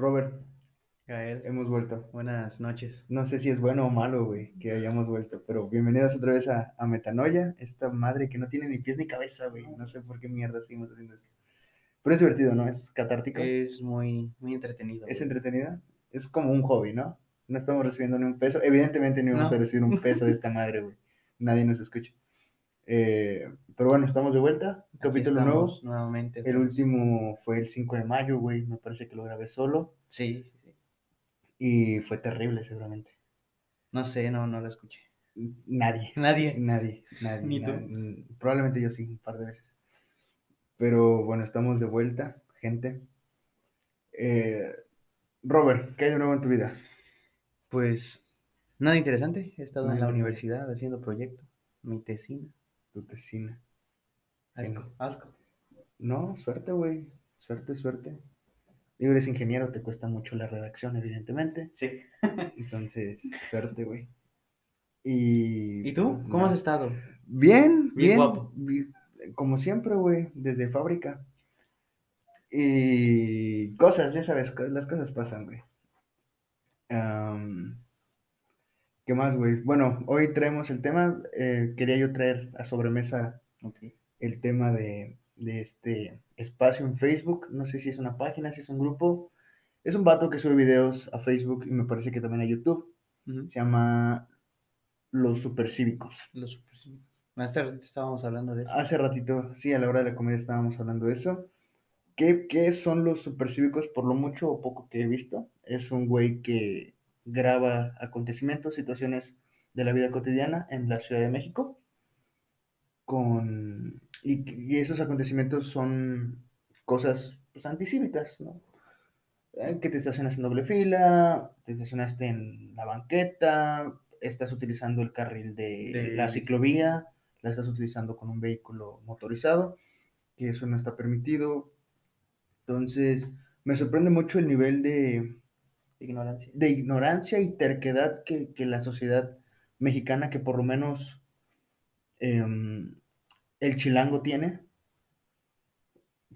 Robert, Gael, hemos vuelto. buenas noches. No sé si es bueno o malo, güey, que hayamos vuelto, pero bienvenidos otra vez a, a Metanoia, esta madre que no tiene ni pies ni cabeza, güey. No sé por qué mierda seguimos haciendo esto. Pero es divertido, ¿no? Es catártico. Es muy, muy entretenido. Es güey. entretenida. Es como un hobby, ¿no? No estamos recibiendo ni un peso. Evidentemente ni vamos No. a recibir un peso de esta madre, güey. Nadie nos escucha. Eh, pero bueno, estamos de vuelta. Aquí Capítulo nuevo. Nuevamente. El último fue el 5 de mayo, güey. Me parece que lo grabé solo. Sí. Y fue terrible, seguramente. No sé, no, no lo escuché. Nadie. Nadie. Nadie, nadie. Ni tú. nadie. Probablemente yo sí, un par de veces. Pero bueno, estamos de vuelta, gente. Eh, Robert, ¿qué hay de nuevo en tu vida? Pues nada interesante. He estado en la universidad haciendo proyecto. Mi tesina. Tu tesina. Asco. Asco. No, suerte, güey. Suerte, suerte. Digo, eres ingeniero, te cuesta mucho la redacción, evidentemente. Sí. Entonces, suerte, güey. Y, ¿Y tú? pues, ¿Cómo has estado? Bien, Bien bien. guapo. Como siempre, güey, desde fábrica. Y cosas, ya sabes, las cosas pasan, güey. ¿Qué más, güey? Bueno, hoy traemos el tema. eh, quería yo traer a sobremesa Ok. el tema de, de este espacio en Facebook. No sé si es una página, si es un grupo. Es un vato que sube videos a Facebook y me parece que también a YouTube. Se llama Los Supercívicos. Los super- Hace ratito estábamos hablando de eso. Hace ratito, sí, a la hora de la comida estábamos hablando de eso. ¿Qué, qué son los supercívicos? Por lo mucho o poco que he visto, es un güey que graba acontecimientos, situaciones de la vida cotidiana en la Ciudad de México. Con, y, y esos acontecimientos son cosas pues, anticívicas, ¿no? Eh, Que te estacionas en doble fila, te estacionaste en la banqueta, estás utilizando el carril de De la ciclovía, la estás utilizando con un vehículo motorizado, que eso no está permitido. Entonces, me sorprende mucho el nivel de, Ignorancia. de ignorancia y terquedad que, que la sociedad mexicana, que por lo menos em, el chilango tiene,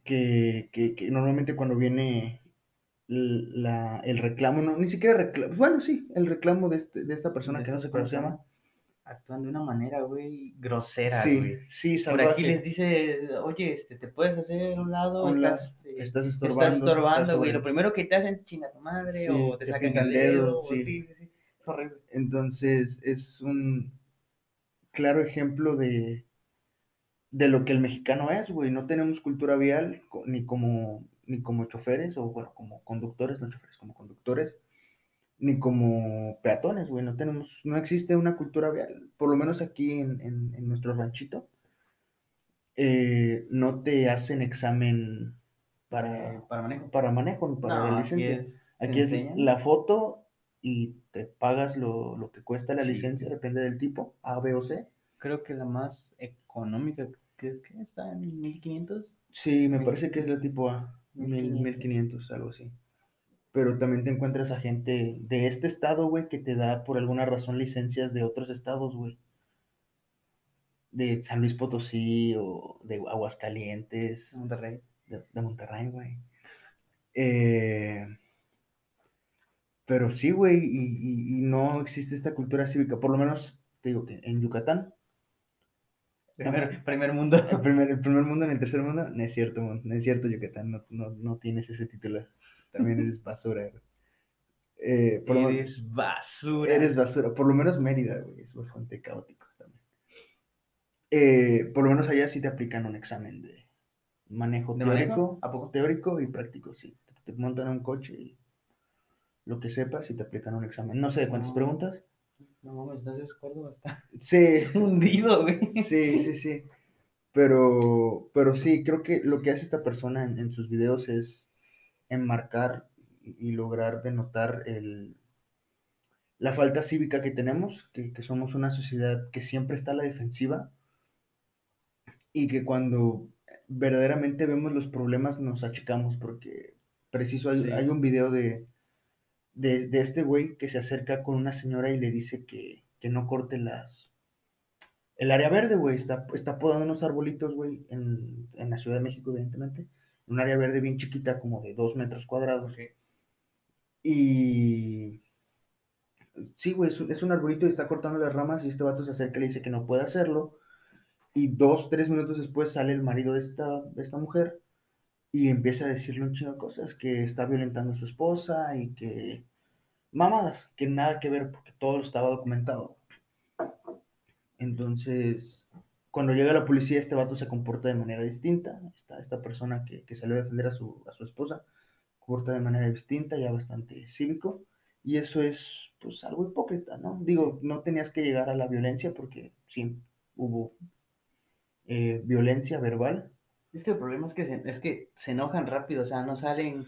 que, que- que normalmente cuando viene l- la- el reclamo, no, ni siquiera reclamo, bueno, sí, el reclamo de, este- de esta persona De que no sé cómo se llama. Actúan de una manera, güey, grosera, Sí, güey. sí, Por aquí les dice, oye, este, ¿te puedes hacer a un lado? Estás, este, Estás estás estorbando. estorbando, estás güey. sobre- Lo primero que te hacen chinga tu madre Sí, o te, te sacan el dedo. dedo, o- sí. sí, sí, sí. Es horrible. Entonces, es un claro ejemplo de, de lo que el mexicano es, güey. No tenemos cultura vial ni como, ni como choferes, o bueno, como conductores, no choferes, como conductores, ni como peatones, güey. No tenemos, no existe una cultura vial. Por lo menos aquí en, en- en nuestro ranchito, eh, no te hacen examen para, Eh, para manejo. para manejo, para No, la aquí licencia. es- Aquí es la foto y te pagas lo, lo que cuesta la Sí. licencia, depende del tipo, A, B o C. Creo que la más económica, que, que está en 1500. Sí, me parece que es la tipo A, mil- 1500. 1500, algo así. Pero también te encuentras a gente de este estado, güey, que te da por alguna razón licencias de otros estados, güey. De San Luis Potosí o de Aguascalientes, Monterrey. de, de Monterrey, güey. Eh, pero sí, güey, y, y- y no existe esta cultura cívica, por lo menos, te digo que en Yucatán, Primer, primer mundo. el primer, el primer mundo, en el tercer mundo, no es cierto, no es cierto, Yucatán, no, no, no tienes ese título, también eres basura, güey. Eh, por lo- Eres basura. Eres basura. Por lo menos Mérida, güey, es bastante caótico también. Eh, por lo menos allá sí te aplican un examen de manejo ¿De teórico? ¿A poco? teórico y práctico, sí. Te, te montan un coche y lo que sepas y te aplican un examen. No sé de cuántas No. preguntas. No mames, entonces Córdoba está Sí, hundido, güey. sí, sí, sí. Pero, pero sí, creo que lo que hace esta persona en, en sus videos es enmarcar y lograr denotar el, la falta cívica que tenemos, que, que somos una sociedad que siempre está a la defensiva y que cuando verdaderamente vemos los problemas nos achicamos porque preciso hay, Sí. hay un video de, de, de este güey que se acerca con una señora y le dice que, que no corte las el área verde, güey, está, está podando unos arbolitos, güey, en, en la Ciudad de México, evidentemente, un área verde bien chiquita, como de dos metros cuadrados. Y sí, güey, es, un- es un arbolito y está cortando las ramas y este vato se acerca y le dice que no puede hacerlo. Y dos, tres minutos después sale el marido de esta, de esta mujer y empieza a decirle un chingo de cosas, que está violentando a su esposa y que mamadas, que nada que ver porque todo estaba documentado. Entonces, cuando llega la policía, este vato se comporta de manera distinta. Esta, esta persona que, que salió a defender a su, a su esposa comporta de manera distinta, ya bastante cívico. Y eso es, pues, algo hipócrita, ¿no? Digo, no tenías que llegar a la violencia porque sí hubo eh, violencia verbal. Es que el problema es que se, es que se enojan rápido, o sea, no salen.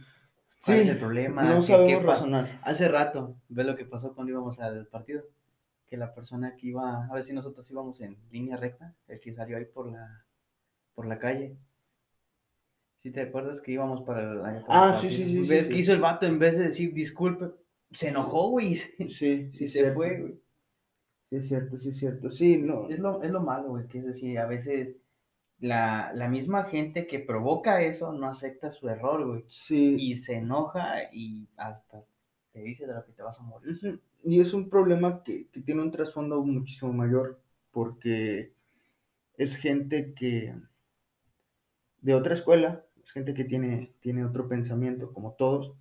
Sí, ¿Cuál es el problema? no ¿Qué- sabemos qué razonar. Hace rato, ve lo que pasó cuando íbamos al partido. Que la persona que iba, a ver si nosotros íbamos en línea recta, el que salió ahí por la, por la calle. Si te acuerdas que íbamos para el, allá para Ah, sí, sí, sí, ¿Ves sí, que sí. hizo el vato en vez de decir disculpe? Se enojó, güey, se, Sí, y sí, se cierto. fue, güey. Sí, es cierto, sí, es cierto. Sí, no. Es lo, es lo malo, güey, que es decir, a veces la, la misma gente que provoca eso no acepta su error, güey. Sí. Y se enoja y hasta dice de lo que te vas a morir. Y es un problema que, que tiene un trasfondo muchísimo mayor, porque es gente que de otra escuela, es gente que tiene, tiene otro pensamiento, como todos,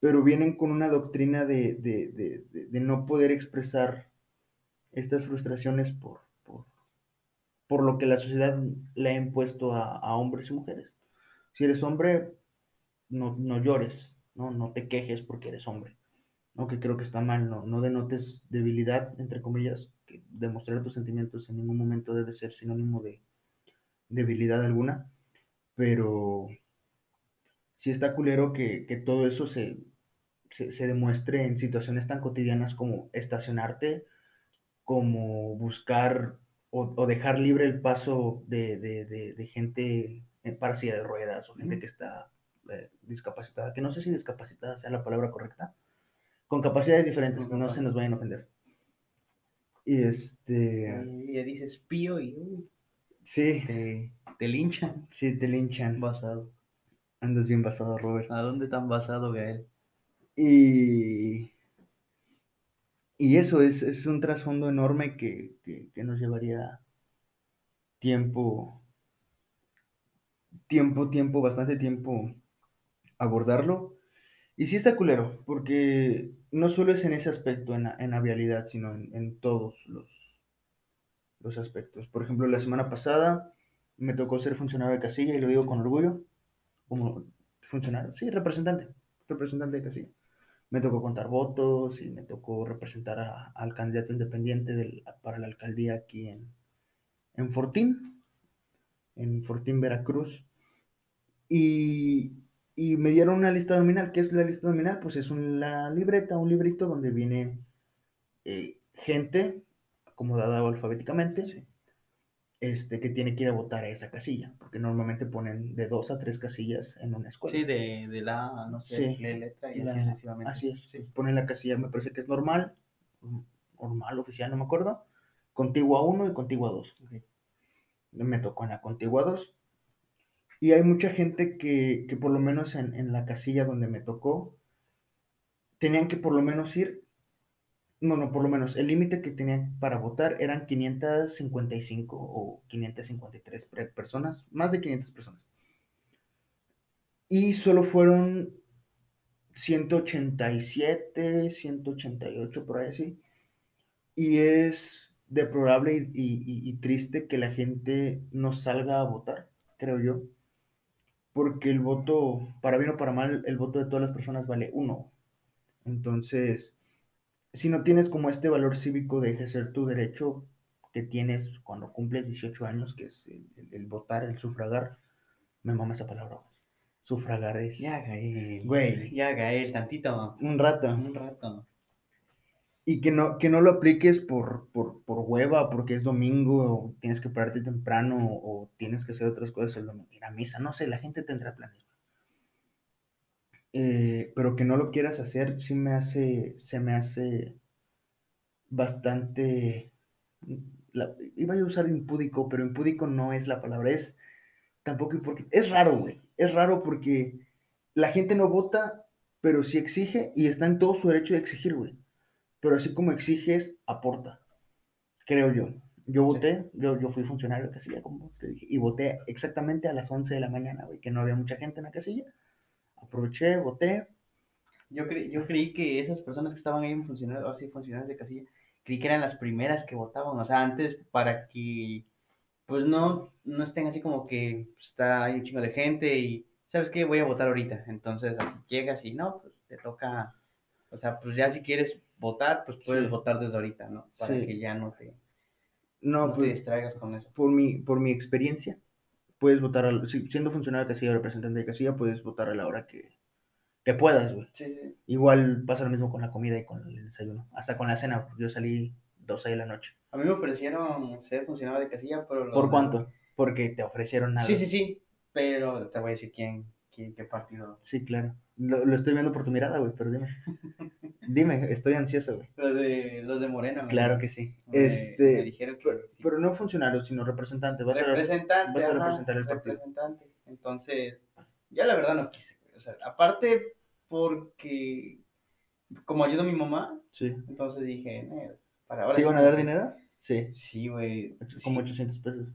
pero vienen con una doctrina de, de- de- de- de no poder expresar estas frustraciones por, por, por lo que la sociedad le ha impuesto a, a hombres y mujeres. Si eres hombre, no, no llores, ¿no? no te quejes porque eres hombre. ¿no? Que creo que está mal, no, no denotes debilidad, entre comillas, que demostrar tus sentimientos en ningún momento debe ser sinónimo de debilidad alguna, pero sí está culero que, que todo eso se, se, se demuestre en situaciones tan cotidianas como estacionarte, como buscar o, o dejar libre el paso de, de, de, de gente en de ruedas o gente que está eh, discapacitada, que no sé si discapacitada sea la palabra correcta, con capacidades diferentes, no se nos vayan a ofender. Y este, Y le dices pío y sí, te, te linchan. sí, te linchan. Basado. Andas bien basado, Robert. ¿A dónde tan basado, Gael? Y, y eso es, es un trasfondo enorme que, que, que nos llevaría tiempo, tiempo, tiempo, bastante tiempo abordarlo. Y sí está culero, porque no solo es en ese aspecto, en la, en la vialidad, sino en, en todos los, los aspectos. Por ejemplo, la semana pasada me tocó ser funcionario de casilla, y lo digo con orgullo, como funcionario, sí, representante, representante de casilla. Me tocó contar votos y me tocó representar a- al candidato independiente del- para la alcaldía aquí en, en Fortín, en Fortín, Veracruz. Y, y me dieron una lista nominal. ¿Qué es la lista nominal? Pues es una libreta, un librito donde viene eh, gente acomodada alfabéticamente Sí. este, que tiene que ir a votar a esa casilla, porque normalmente ponen de dos a tres casillas en una escuela. Sí, de, de la, no sé, Sí. letra y La- así sucesivamente. así es, Sí. ponen la casilla, me parece que es normal, normal, oficial, no me acuerdo, contigua 1 y contigua 2. Ok. Me tocó en la contigua 2. Y hay mucha gente que, que por lo menos en, la casilla donde me tocó, tenían que por lo menos ir, no, no, por lo menos, el límite que tenían para votar eran 555 o 553 pre- personas, más de 500 personas. Y solo fueron 187, 188, por ahí así. Y es deplorable y- y- y triste que la gente no salga a votar, creo yo. Porque el voto, para bien o para mal, el voto de todas las personas vale uno. Entonces, si no tienes como este valor cívico de ejercer tu derecho que tienes cuando cumples 18 años, que es el, el- el votar, el sufragar, me mama esa palabra. Sufragar es Ya, Gael. Güey. Ya, Gael, tantito. un rato. Un rato. Y que no, que no lo apliques por, por, por hueva, porque es domingo, o tienes que pararte temprano, o tienes que hacer otras cosas el domingo, ir a misa, no sé, la gente tendrá planes. Eh, pero que no lo quieras hacer, sí me hace, se me hace bastante, la- iba a usar impúdico, pero impúdico no es la palabra, es tampoco porque es raro, güey, es raro porque la gente no vota pero sí exige y está en todo su derecho de exigir, güey. Pero así como exiges, aporta, creo yo. Yo voté, yo, yo fui funcionario de casilla, como te dije, y voté exactamente a las 11 de la mañana, güey, que no había mucha gente en la casilla. Aproveché, voté. Yo, cre yo creí que esas personas que estaban ahí funcionarios, así funcionarios de casilla, creí que eran las primeras que votaban, o sea, antes para que pues no, no estén así como que está ahí un chingo de gente y, ¿sabes qué? Voy a votar ahorita. Entonces, así llegas y no, pues te toca, o sea, pues ya si quieres votar, pues puedes Sí. votar desde ahorita, ¿no? Para Sí. que ya no te, No, no te pues, distraigas con eso. por mi, por mi experiencia, puedes votar, siendo funcionario de casilla o representante de casilla, puedes votar a la hora que, que puedas, güey. Sí, sí. Igual pasa lo mismo con la comida y con el desayuno, hasta con la cena, porque yo salí 12 de la noche. A mí me ofrecieron ser funcionario de casilla, pero... ¿Por cuánto? Porque te ofrecieron nada. Sí, sí, sí, pero te voy a decir quién, quién qué partido. Sí, claro. Lo, lo estoy viendo por tu mirada, güey, pero dime. Dime, estoy ansioso, güey. Los de, los de Morena. Claro me- que sí. me- me Este, dijeron que... pero, sí. pero no funcionario, sino representante. Vas a representante. vas a ajá, representar el partido. representante. Entonces, ya la verdad no quise. güey. O sea, aparte porque como ayuda a mi mamá, Sí. entonces dije, "Eh, para ahora ¿Te sí iban a dar dinero? Sí. Sí, güey. Como sí, 800 pesos.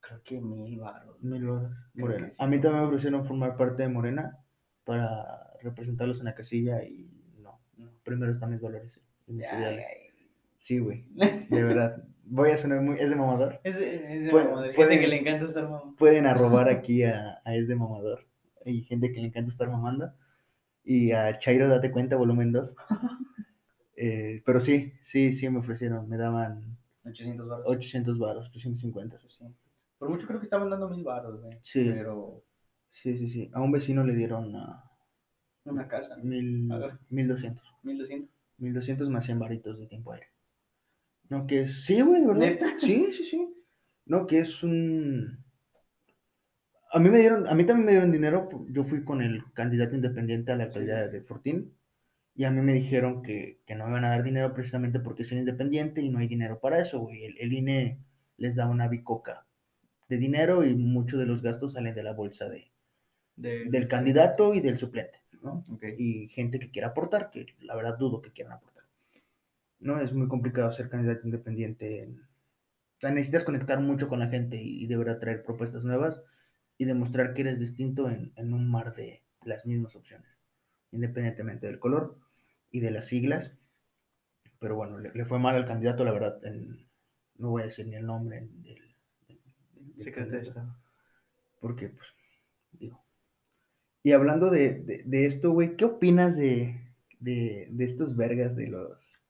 creo que mil baros. Mil. Creo Morena. A mí también me ofrecieron formar parte de Morena para representarlos en la casilla y no. No. Primero están mis valores y mis Ay, ideales. ay. Sí, güey. De verdad. Voy a sonar muy... Es de mamador. Es, de- es de Puede- mamador, gente que le encanta estar mamá. Pueden arrobar aquí a, a Es de mamador. Hay gente que le encanta estar mamando. Y a Chairo Date Cuenta, volumen 2. Eh, pero sí, sí, sí me ofrecieron. Me daban 800 baros. 800 baros, 850. Sí. Por mucho creo que estaban dando mil baros, güey. Sí. Pero Sí, sí, sí. A un vecino le dieron a una casa, ¿no? mil, A ver. 1200. 1200. 1200 más 100 varitos de tiempo aire. No, que es. Sí, güey, ¿verdad? ¿Neta? Sí, sí, sí. No, que es un. A mí me dieron, a mí también me dieron dinero. Yo fui con el candidato independiente a la alcaldía de Fortín. Y a mí me dijeron que, que no me van a dar dinero precisamente porque soy independiente y no hay dinero para eso, güey. El, el INE les da una bicoca de dinero y muchos de los gastos salen de la bolsa de, De- del candidato y del suplente, ¿no? Ok. y gente que quiera aportar, que la verdad dudo que quieran aportar. No, es muy complicado ser candidato independiente. en- o sea, necesitas conectar mucho con la gente y, y de verdad traer propuestas nuevas y demostrar que eres distinto en, en un mar de las mismas opciones, independientemente del color y de las siglas. Pero bueno, le, le fue mal al candidato, la verdad. en- no voy a decir ni el nombre del, del- del Secretario de Estado. porque pues. Y hablando de, de, de esto, güey, ¿qué opinas de, de, de estos vergas de los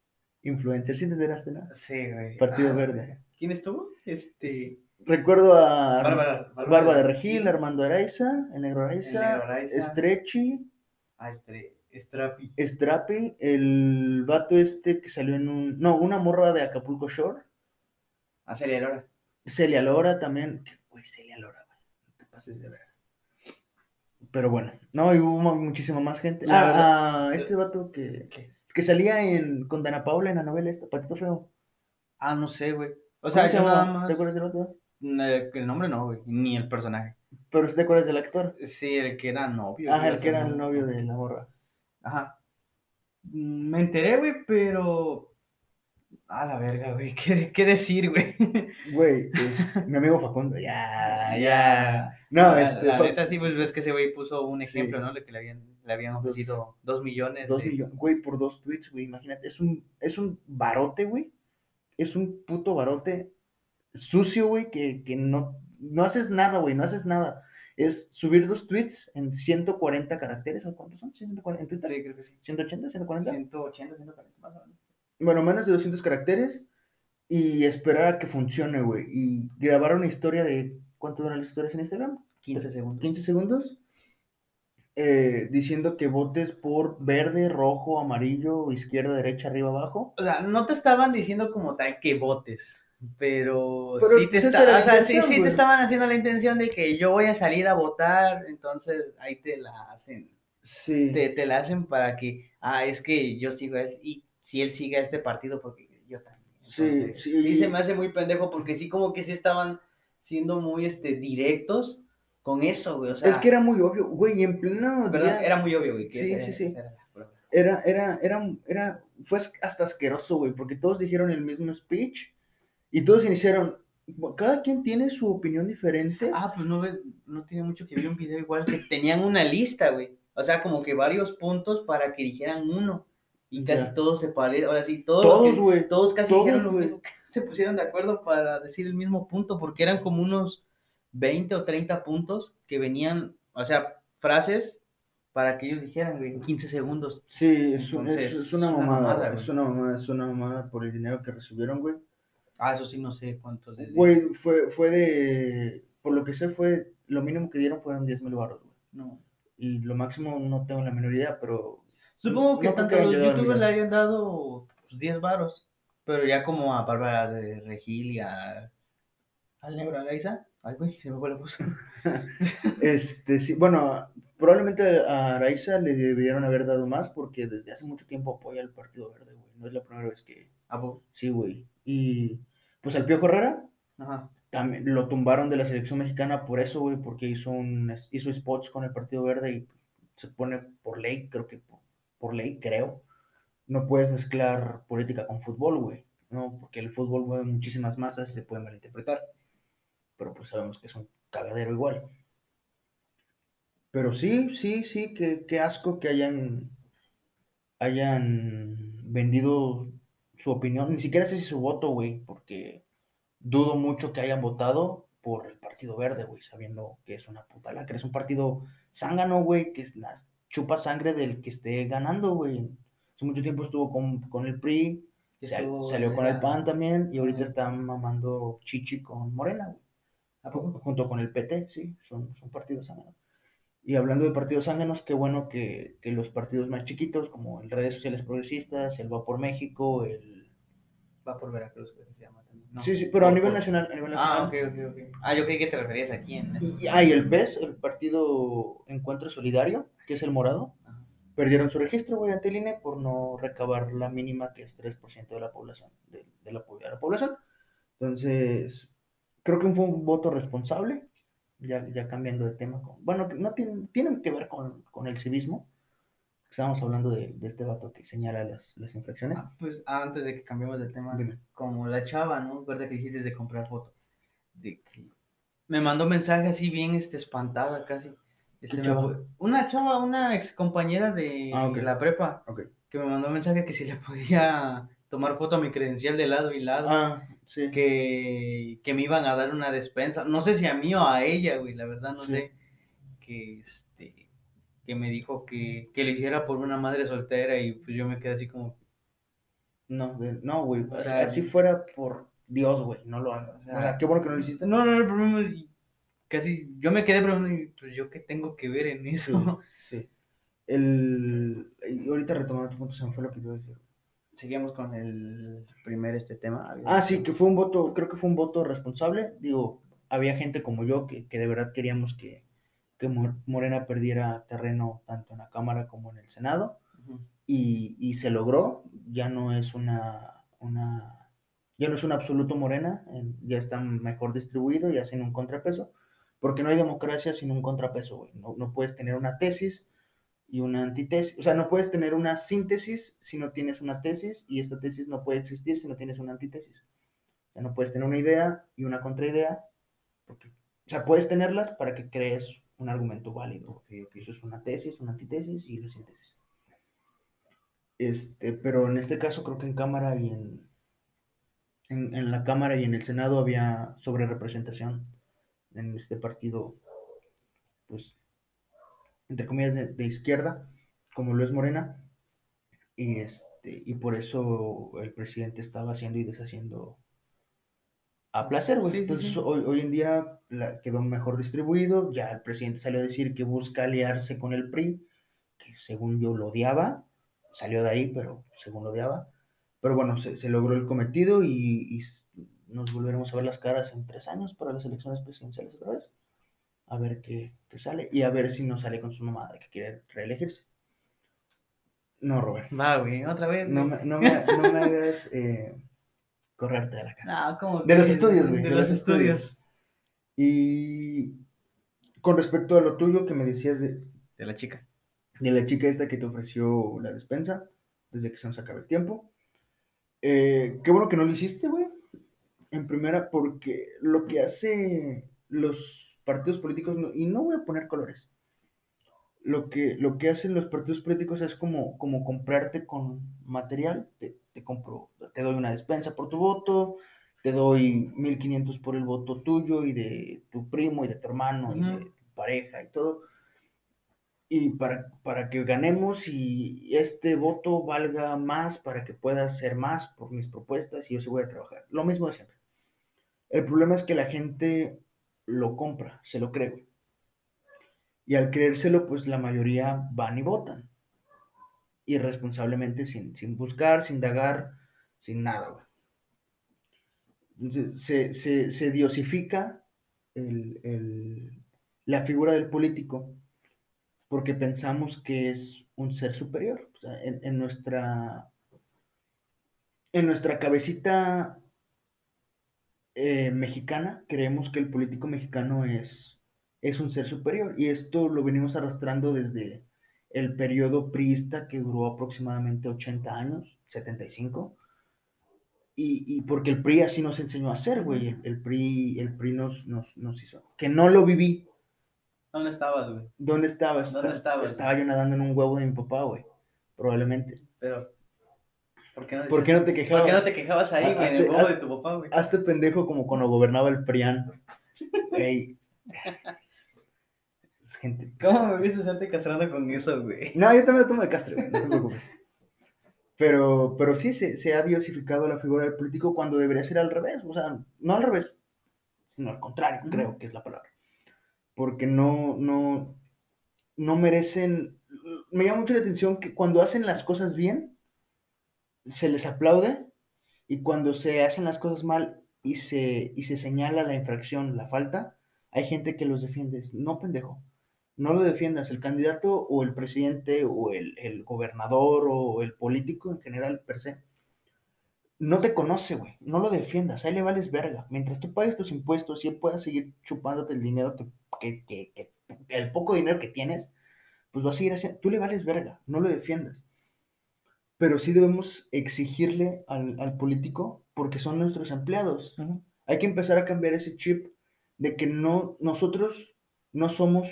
influencers? ¿Sí te enteraste, no? Sí, güey. Partido Ah, Verde. ¿Quién estuvo? Este. Recuerdo a Bárbara. Barba de Regil, Armando Araiza, el Negro Araiza, El Negro Araiza. Stretchy, Ah, este. Strapi. Strapi, el vato este que salió en un... No, una morra de Acapulco Shore, Ah, Celia Lora. Celia Lora también. Güey, Celia Lora, güey. No te pases de ver. Pero bueno, no, y hubo mu- muchísima más gente. La Ah, ah, este vato que, ¿Qué? que salía en, con Dana Paula en la novela esta, Patito Feo. Ah, no sé, güey. O ¿Cómo sea, se nada más. ¿Te acuerdas del vato? Eh, El nombre no, güey. Ni el personaje. Pero sí te acuerdas del actor. Sí, el que era novio. Güey, el que era el novio de la morra. Ajá. Mm, Me enteré, güey, pero. A la verga, güey. ¿Qué, qué decir, güey? Güey, es mi amigo Facundo. Ya, ya. No, la, este. la neta, sí, pues ves que ese güey puso un Sí. ejemplo, ¿no? De que le habían, le habían Dos- ofrecido dos millones. Dos de- millones, güey, por dos tweets, güey, imagínate. Es un, es un barote, güey. Es un puto barote sucio, güey, que, que no, no haces nada, güey, no haces nada. Es subir dos tweets en 140 caracteres, ¿o cuántos son? ¿140 en Twitter? Sí, creo que sí. ¿180, 140? 180, 140 más o menos. Bueno, menos de 200 caracteres y esperar a que funcione, güey. Y grabar una historia de, ¿cuánto duran las historias en Instagram? 15 segundos. 15 segundos. eh, diciendo que votes por verde, rojo, amarillo, izquierda, derecha, arriba, abajo. O sea, no te estaban diciendo como tal que votes, pero, Pero, sí, te pues, o sea, sí, sí te estaban haciendo la intención de que yo voy a salir a votar, entonces ahí te la hacen, Sí. te, te la hacen para que, ah, es que yo sigo es- y si él sigue a este partido, porque yo también. Sí, Entonces, sí. sí se me hace muy pendejo porque sí como que sí estaban siendo muy este directos con eso, güey. O sea, es que era muy obvio, güey, en pleno día- era muy obvio, güey. que Sí, ese- sí, sí. era. Era, era, era, era, fue as- hasta asqueroso, güey, porque todos dijeron el mismo speech y todos iniciaron, cada quien tiene su opinión diferente. Ah, pues no, no tiene mucho que ver un video igual que tenían una lista, güey. O sea, como que varios puntos para que dijeran uno. Y casi Ya. todos se parecen. Ahora sí, todos, todos, que- todos casi todos, dijeron lo mismo. Se pusieron de acuerdo para decir el mismo punto, porque eran como unos 20 o 30 puntos que venían, o sea, frases para que ellos dijeran, güey, en 15 segundos. Sí, es, Entonces, es una es una mamada, es una mamada, es una mamada por el dinero que recibieron, güey. Ah, eso sí, no sé cuántos. Güey, fue, fue de, por lo que sé, fue, lo mínimo que dieron fueron 10 mil baros, güey. No. Y lo máximo no tengo la menor idea, pero Supongo que No tanto los a youtubers le hayan dado pues, 10 varos. Pero ya como a Bárbara de Regil y a. Al negro Araiza. Ay, güey, se me fue la voz. Este, sí, bueno, probablemente a Araiza le debieron haber dado más porque desde hace mucho tiempo apoya al Partido Verde, güey. No es la primera vez que... ¿A? Sí, güey. Y pues al Pío Herrera Ajá. también lo tumbaron de la selección mexicana por eso, güey, porque hizo, un, hizo spots con el Partido Verde y se pone por ley, creo que por, por ley, creo. No puedes mezclar política con fútbol, güey. No, porque el fútbol mueve muchísimas masas y se puede malinterpretar. Pero pues sabemos que es un cagadero igual. Pero sí, sí, sí, qué, qué asco que hayan, hayan vendido su opinión. Ni siquiera sé si su voto, güey, porque dudo mucho que hayan votado por el Partido Verde, güey, sabiendo que es una puta lacra. Es un partido zángano, güey, que es la chupa sangre del que esté ganando, güey. Hace mucho tiempo estuvo con, con el PRI, Estuvo salió con el PAN también, y ahorita Ajá. está mamando chichi con Morena, güey. ¿A poco? Junto con el PT, sí, son, son partidos zánganos. Y hablando de partidos zánganos, qué bueno que, que los partidos más chiquitos, como el Redes Sociales Progresistas, el Va por México, el... Va por Veracruz, que se llama. No. Sí, sí, pero a nivel nacional. A nivel Ah, nacional. ok, ok, ok. Ah, yo creí que te referías aquí en. Y, ah, y el PES, el Partido Encuentro Solidario, que es el morado, Ajá. perdieron su registro, güey, ante el INE por no recabar la mínima que es 3% de la población, de, del apoyo a la población. Entonces, creo que fue un voto responsable, ya, ya cambiando de tema. con- bueno, no tienen, tienen que ver con, con el civismo. Estábamos hablando de, de este vato que señala las, las infracciones. Ah, pues antes de que cambiemos de tema, Dime. como la chava, ¿no? Recuerda que dijiste de comprar foto. De que me mandó mensaje así bien este, espantada casi. Este, me chava? pu- una chava, una ex compañera de Ah, ok. la prepa, Ok. que me mandó mensaje que si le podía tomar foto a mi credencial de lado y lado. Ah, sí. que, que me iban a dar una despensa. No sé si a mí o a ella, güey, la verdad no Sí. sé. Que este que me dijo que, que lo hiciera por una madre soltera y pues yo me quedé así como, No, no, güey. O así- sea, así fuera por Dios, güey. No lo hagas. O O sea, qué bueno que no lo hiciste. no, no, el problema es- casi, yo me quedé preguntando, y, pues yo qué tengo que ver en eso. Sí. El... Y ahorita retomando tu punto, se me fue lo que iba a decir. Seguimos con el primer este tema. Ah, sí, que fue un voto, creo que fue un voto responsable. Digo, había gente como yo que, que de verdad queríamos que, que Mor- Morena perdiera terreno tanto en la Cámara como en el Senado. Y, y se logró. Ya no es una, una ya no es un absoluto Morena, en- ya está mejor distribuido, ya sin un contrapeso. Porque no hay democracia sin un contrapeso, güey. No, no puedes tener una tesis y una antitesis. O sea, no puedes tener una síntesis si no tienes una tesis y esta tesis no puede existir si no tienes una antítesis. O sea, no puedes tener una idea y una contraidea. Porque, o sea, puedes tenerlas para que crees un argumento válido. que Eso es una tesis, una antítesis y la síntesis. Este, pero en este caso creo que en Cámara y en, en, en la Cámara y en el Senado había sobre representación en este partido, pues, entre comillas, de, de izquierda, como lo es Morena, y, este, y por eso el presidente estaba haciendo y deshaciendo a placer, güey. Sí, sí, Entonces, sí. Hoy, hoy en día la- quedó mejor distribuido, ya el presidente salió a decir que busca aliarse con el PRI, que según yo lo odiaba, salió de ahí, pero según lo odiaba. Pero bueno, se, se logró el cometido y, y nos volveremos a ver las caras en tres años para las elecciones presidenciales otra vez. A ver qué, qué sale y a ver si no sale con su mamada que quiere reelegirse. No, Robert. Va, güey, otra vez. No güey. me, no me, no me hagas eh, correrte de la casa. No, ¿cómo De los estudios, güey, De, los estudios. Y con respecto a lo tuyo que me decías de, de la chica. de la chica esta que te ofreció la despensa, desde que se nos acabe el tiempo. Eh, qué bueno que no lo hiciste, güey. En primera, porque lo que hace los partidos políticos, no- y no voy a poner colores, lo que, lo que hacen los partidos políticos es como, como comprarte con material, te, te compro, te doy una despensa por tu voto, te doy 1500 por el voto tuyo y de tu primo y de tu hermano y de tu pareja y todo. Y para, para que ganemos y este voto valga más, para que pueda hacer más por mis propuestas y yo sí voy a trabajar. Lo mismo de siempre. El problema es que la gente lo compra, se lo cree. Y al creérselo, pues la mayoría van y votan. Irresponsablemente, sin, sin buscar, sin dagar, sin nada. Entonces, se, se, se diosifica el- el- la figura del político porque pensamos que es un ser superior. En, en nuestra, en nuestra cabecita eh, mexicana creemos que el político mexicano es, es un ser superior y esto lo venimos arrastrando desde el periodo priista que duró aproximadamente 80 años, 75. Y, y porque el PRI así nos enseñó a hacer, güey. El, el PRI, el PRI nos, nos, nos hizo. Que no lo viví. ¿Dónde estabas, güey? ¿Dónde estabas? ¿Dónde Esta- estabas? Estaba yo nadando en un huevo de mi papá, güey. Probablemente. Pero, ¿por qué no, ¿Por qué no te ¿Por quejabas? qué no te quejabas ahí, güey, en el huevo de tu papá, güey? Hazte pendejo como cuando gobernaba el PRIAN. Ey. Es gente. ¿Cómo me viste estarte castrando con eso, güey? No, yo también lo tomo de castre, güey, no te preocupes. Pero, pero sí se, se ha diosificado la figura del político cuando debería ser al revés. O sea, no al revés, sino al contrario, creo que es la palabra. Porque no, no, no merecen. Me llama mucho la atención que cuando hacen las cosas bien, se les aplaude. Y cuando se hacen las cosas mal y se, y se señala la infracción, la falta, hay gente que los defiende. No, pendejo. No lo defiendas. El candidato o el presidente o el, el gobernador o el político en general, per se, no te conoce, güey. No lo defiendas. Ahí le vales verga. Mientras tú pagues tus impuestos y él pueda seguir chupándote el dinero que, que, que- que- el poco dinero que tienes, pues va a seguir haciendo. Tú le vales verga. No lo defiendas. Pero sí debemos exigirle al, al político porque son nuestros empleados. Hay que empezar a cambiar ese chip de que no, nosotros no somos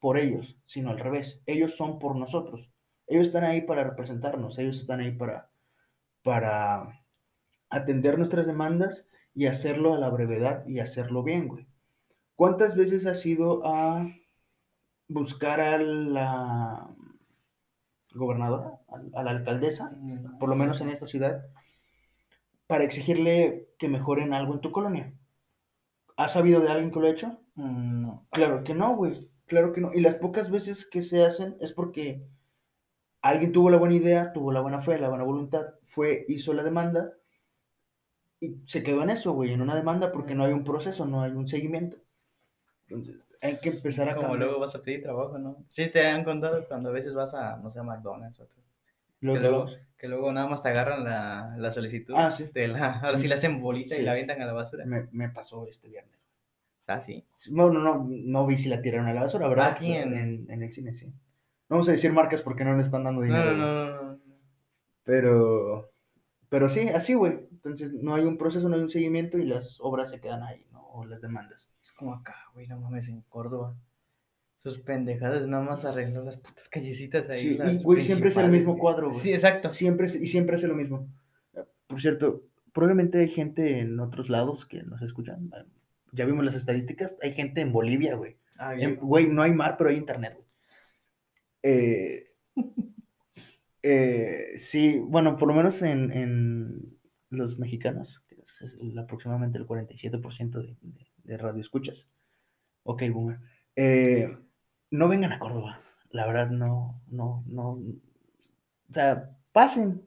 por ellos, sino al revés. Ellos son por nosotros. Ellos están ahí para representarnos, ellos están ahí para, para atender nuestras demandas y hacerlo a la brevedad y hacerlo bien, güey. ¿Cuántas veces has ido a buscar a la gobernadora, a, la alcaldesa, por lo menos en esta ciudad, para exigirle que mejoren algo en tu colonia? ¿Has sabido de alguien que lo ha hecho? Mm, No. Claro que no, güey. Claro que no. Y las pocas veces que se hacen es porque alguien tuvo la buena idea, tuvo la buena fe, la buena voluntad, fue, hizo la demanda y se quedó en eso, güey, en una demanda porque no hay un proceso, no hay un seguimiento. Entonces, hay que empezar a Como cambiar. luego vas a pedir trabajo, ¿no? Sí, te han contado cuando a veces vas a, no sé, a McDonald's o que, luego, que luego nada más te agarran la, la solicitud. Ah, sí. te la- ahora sí la hacen bolita y la avientan a la basura. Me, me pasó este viernes. Ah, sí. No, no, no, no vi si la tiraron a la basura, ¿verdad? Aquí en- en, en el cine, sí. No vamos a decir marcas porque no le están dando dinero. no, no, no, no. Pero, pero sí, así, güey. Entonces no hay un proceso, no hay un seguimiento y las obras se quedan ahí, ¿no? O las demandas. Es como acá, güey, no mames, en Córdoba. Sus pendejadas, nada más arreglar las putas callecitas ahí. Sí, y, güey, siempre es el mismo cuadro, güey. Sí, exacto. Siempre, es- y siempre hace lo mismo. Por cierto, probablemente hay gente en otros lados que nos escuchan. Ya vimos las estadísticas. Hay gente en Bolivia, güey. Ah, En-. Güey, no hay mar, pero hay internet, güey. Eh, eh, sí, bueno, por lo menos en, en los mexicanos, que es el- aproximadamente el 47% de, de, de radioescuchas. Ok, boomer. Eh, no vengan a Córdoba. La verdad, no, no, no. O sea, pasen.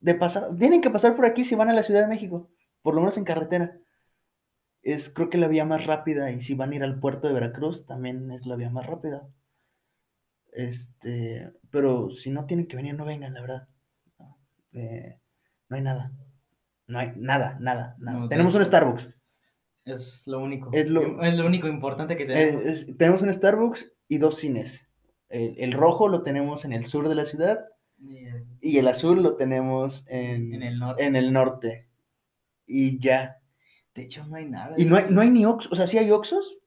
De pasar, tienen que pasar por aquí si van a la Ciudad de México, por lo menos en carretera. Es creo que la vía más rápida y si van a ir al puerto de Veracruz también es la vía más rápida. Este, pero si no tienen que venir, no vengan, la verdad. No, eh, no hay nada. No hay nada, nada, nada. No, Tenemos un Starbucks. Es lo único. Es lo- es lo único importante que Eh, tenemos. es- tenemos un Starbucks y dos cines. El, el rojo lo tenemos en el sur de la ciudad Y el- y el azul lo tenemos en, En el norte. en el norte. Y ya. De hecho, no hay nada. Y no hay, no hay ni Oxxos, o sea, sí hay Oxxos,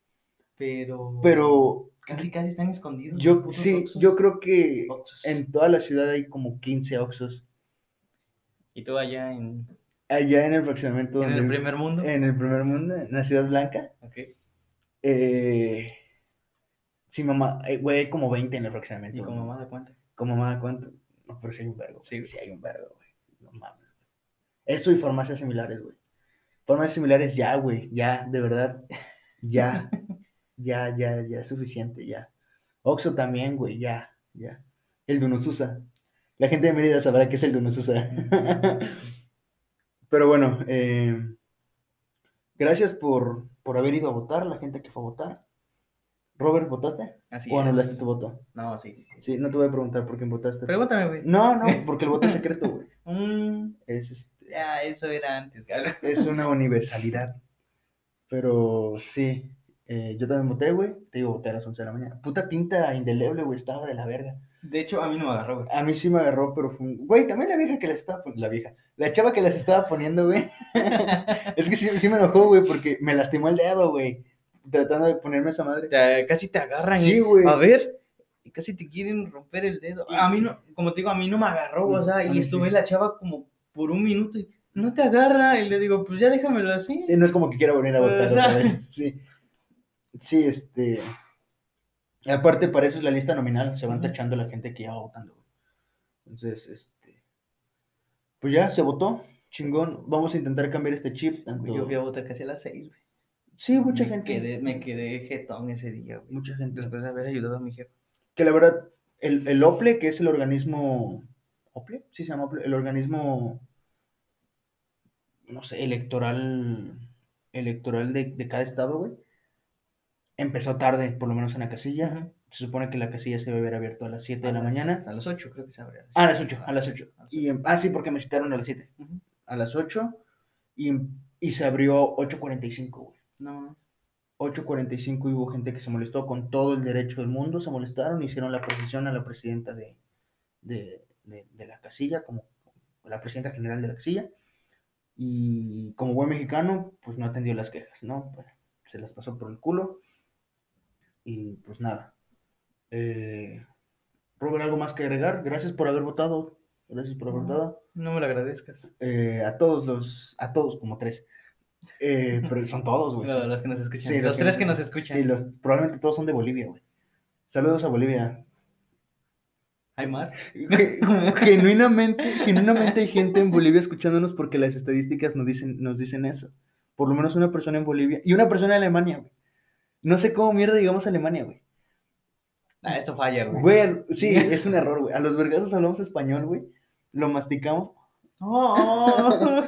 Pero. pero Casi, casi están escondidos. yo sí, yo creo que Oxxos. en toda la ciudad hay como 15 Oxxos. Y tú allá en, Allá en el fraccionamiento en el primer mundo. en el primer mundo, en la ciudad blanca. Ok. Eh, sí, mamá, eh, güey, hay como 20 en el fraccionamiento. Y como más de cuenta. Como mamá, ¿cuánto? No, pero sí hay un vergo. Sí. Sí, sí hay un vergo, güey. No mames. Eso y farmacias similares, güey. Farmacias similares ya, güey. Ya, de verdad. Ya. ya, ya, ya es suficiente, ya. Oxxo también, güey, ya, ya. El Dunosusa. La gente de Mérida sabrá qué es el Dunosusa. Pero bueno, eh, gracias por, por haber ido a votar, la gente que fue a votar. Robert, ¿votaste? Así ¿O anulaste tu voto? No, sí, sí, sí. Sí, no te voy a preguntar por quién votaste. Pregúntame, güey. No, no, porque el voto es secreto, güey. Mm, Es, este, ya, eso era antes, cabrón. es una universalidad. Pero sí, eh, yo también voté, güey. Te digo, voté a las 11 de la mañana. Puta tinta indeleble, güey, estaba de la verga. De hecho, a mí no me agarró, güey. A mí sí me agarró, pero fue un... Güey, también la vieja que las estaba poniendo... La vieja. La chava que las estaba poniendo, güey. es que sí, sí me enojó, güey, porque me lastimó el dedo, güey. Tratando de ponerme esa madre. Te- casi te agarran. Sí, y- güey. A ver. Y casi te quieren romper el dedo. A mí no, como te digo, a mí no me agarró, o sea, y estuve sí. la chava como por un minuto y no te agarra. Y le digo, pues ya déjamelo así. Y no es como que quiera volver a votar sea. otra vez. Sí. Sí, este. Aparte, para eso es la lista nominal. Se van tachando la gente que ya va votando. Entonces, este. Pues ya se votó. Chingón. Vamos a intentar cambiar este chip. Tanto... Yo fui a votar casi a las seis, güey. Sí, mucha me gente. Quedé, me quedé jetón ese día, güey. Mucha gente. Después de haber ayudado a mi jefe. Que la verdad, el, el OPLE, que es el organismo. ¿OPLE? Sí, se llama OPLE. El organismo. No sé, electoral. Electoral de, de cada estado, güey. Empezó tarde, por lo menos en la casilla. Se supone que la casilla se debe haber abierto a las 7 de la mañana. A las 8 creo que se abre. A las 8, a las 8. A las Y, em- ah, sí, porque me citaron a las 7. Ujú. A las 8 y, y se abrió 8.45, güey. No, 8.45 y hubo gente que se molestó con todo el derecho del mundo, se molestaron, hicieron la procesión a la presidenta de, de, de- de la casilla, como la presidenta general de la casilla, y como buen mexicano, pues no atendió las quejas, ¿no? Bueno, se las pasó por el culo, y pues nada. Eh, Robert, ¿algo más que agregar? Gracias por haber votado, gracias por haber No. votado. no me lo agradezcas. Eh, a todos los, a todos como tres. Eh, pero son todos, güey. Los, los que nos escuchan. Sí, los que tres nos- que nos escuchan. Sí, los, probablemente todos son de Bolivia, güey. Saludos a Bolivia. Hay mar. Ge- Genuinamente, genuinamente hay gente en Bolivia escuchándonos porque las estadísticas nos dicen, nos dicen eso. Por lo menos una persona en Bolivia y una persona en Alemania, güey. No sé cómo mierda llegamos a Alemania, güey. Ah, esto falla, güey. Güey, sí, es un error, güey. A los vergazos hablamos español, güey. Lo masticamos. Oh.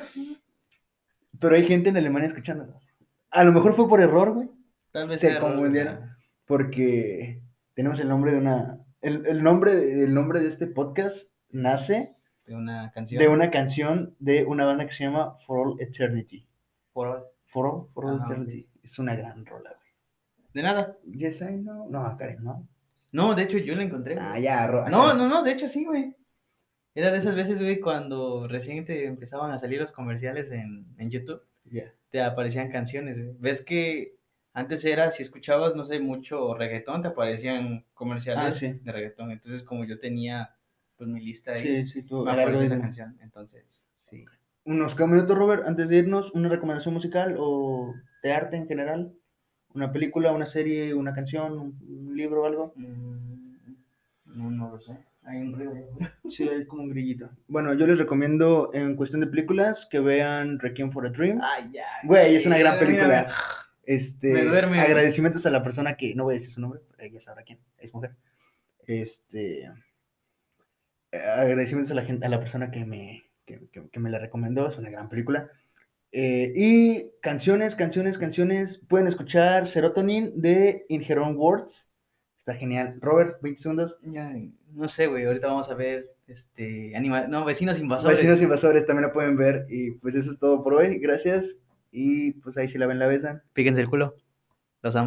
Pero hay gente en Alemania escuchándonos. A lo mejor fue por error, güey. Tal vez Se confundieron. porque tenemos el nombre de una. El, el nombre, de- el nombre de este podcast nace De una canción. de una canción de una banda que se llama For All Eternity. For All, For All Ajá. Eternity. Es una gran rola, güey. De nada. Yes, I know. No, Karen, ¿no? No, de hecho yo la encontré. Ah, ya, ro- No, no, no, de hecho sí, güey. Era de esas veces, güey, cuando recién te empezaban a salir los comerciales en, en YouTube, Ya. te aparecían canciones, güey. Ves que antes era, si escuchabas, no sé, mucho reggaetón, te aparecían comerciales Ah, sí. de reggaetón. Entonces, como yo tenía, pues, mi lista ahí, Sí, sí, tú. me el apareció esa canción. Entonces, sí. Unos minutos, Robert, antes de irnos, una recomendación musical o de arte en general. Una película, una serie, una canción, un, libro o algo. Mm, No, no lo sé. Hay un afuera. Sí, hay como un grillito. Bueno, yo les recomiendo en cuestión de películas que vean Requiem for a Dream. Ay, ya. Güey, es una gran película. mira. Este, Me duerme. agradecimientos a la persona que, no voy a decir su nombre, ella sabrá quién, es mujer. Este, agradecimientos a la gente, a la persona que me, que, que- que me la recomendó, es una gran película. Eh, y canciones, canciones, canciones, pueden escuchar Serotonin de In Her Own Words, está genial. Robert, 20 segundos. Ya, no sé, güey. Ahorita vamos a ver, este, anima... no, vecinos invasores. Vecinos invasores también la pueden ver y pues eso es todo por hoy, gracias Y pues ahí si la ven, la besan. Píquense el culo. Los amo.